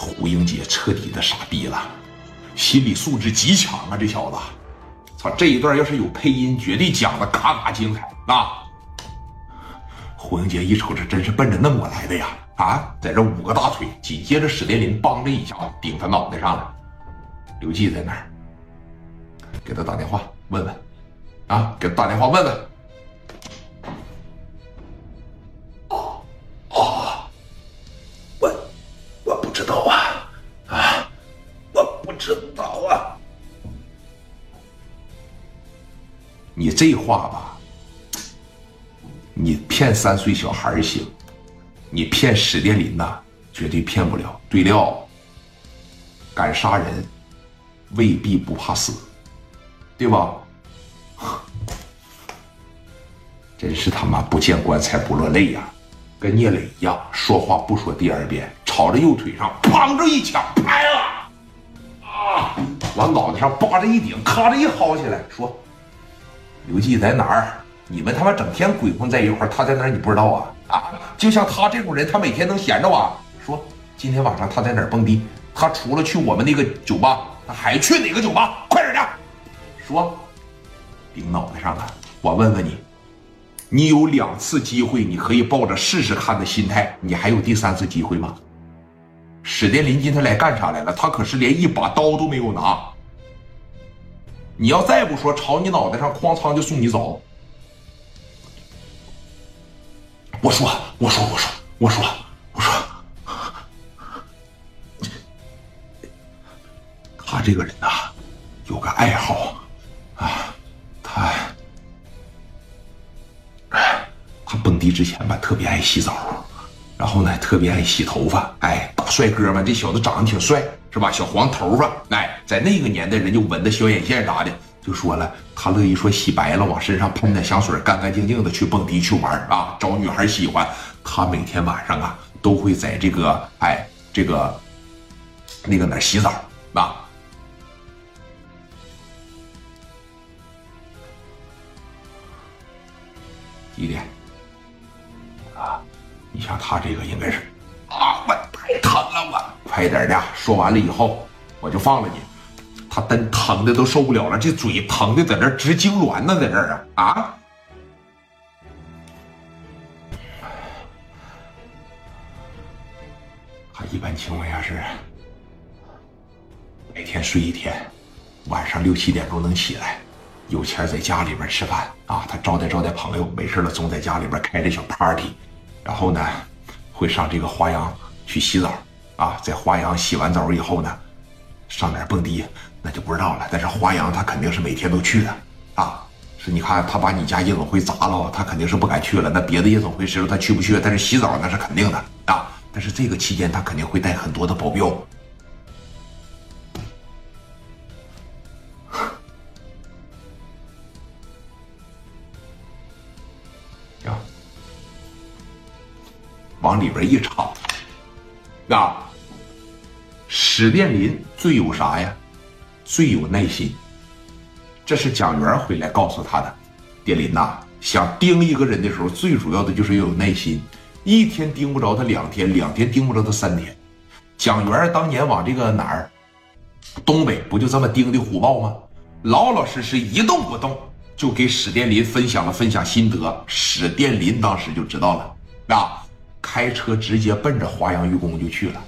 胡英杰彻底的傻逼了，心理素质极强啊！这小子，操！这一段要是有配音，绝对讲的嘎嘎精彩啊！胡英杰一瞅，这真是奔着弄我来的呀！啊，在这捂个大腿，紧接着史殿林梆的一下顶他脑袋上了。刘季在哪儿？给他打电话问问，啊，给他打电话问问。知道啊。你这话吧，你骗三岁小孩行，你骗史殿林呐，绝对骗不了。对了，敢杀人，未必不怕死。对吧？真是他妈不见棺材不落泪呀，跟聂磊一样，说话不说第二遍，朝着右腿上砰着一枪拍，往脑袋上扒着一顶，咔着一薅起来，说：“刘季在哪儿？你们他妈整天鬼混在一块他在哪儿？你不知道啊？啊，就像他这种人，他每天能闲着啊？说今天晚上他在哪儿蹦迪？他除了去我们那个酒吧，他还去哪个酒吧？快点的！”说，顶脑袋上了！我问问你，你有两次机会，你可以抱着试试看的心态，你还有第三次机会吗？史殿林今天来干啥来了？他可是连一把刀都没有拿。你要再不说，朝你脑袋上哐仓就送你走。我说，我说，我说，我说，我说，他这个人呐，有个爱好啊，他，他。蹦迪之前吧，特别爱洗澡，然后呢，特别爱洗头发。哎，帅哥们，这小子长得挺帅，是吧？小黄头发，哎，在那个年代，人就纹的小眼线啥的，就说了，他乐意说洗白了，往身上喷点香水，干干净净的去蹦迪去玩啊，找女孩喜欢。他每天晚上啊，都会在这个哎这个那个哪洗澡啊。几点？啊你像他这个应该是，啊，我了，我快点的。说完了以后，我就放了你。他真疼的都受不了了，这嘴疼的在这直痉挛呢，在这儿啊啊！他一般情况下是每天睡一天，晚上六七点钟能起来，有钱在家里边吃饭啊，他招待招待朋友，没事了总在家里边开着小 party。然后呢，会上这个华阳去洗澡，啊，在华阳洗完澡以后呢，上哪蹦迪，那就不知道了。但是华阳他肯定是每天都去的，啊，是你看他把你家夜总会砸了，他肯定是不敢去了。那别的夜总会时候他去不去？但是洗澡那是肯定的啊。但是这个期间他肯定会带很多的保镖。往里边一插，啊，史殿林最有啥呀？最有耐心。这是蒋元回来告诉他的。殿林呐，想盯一个人的时候，最主要的就是要有耐心。一天盯不着他，两天，两天盯不着他，三天。蒋元当年往这个哪儿，东北不就这么盯的虎豹吗？老老实实一动不动，就给史殿林分享了分享心得。史殿林当时就知道了，啊。开车直接奔着华阳玉宫就去了。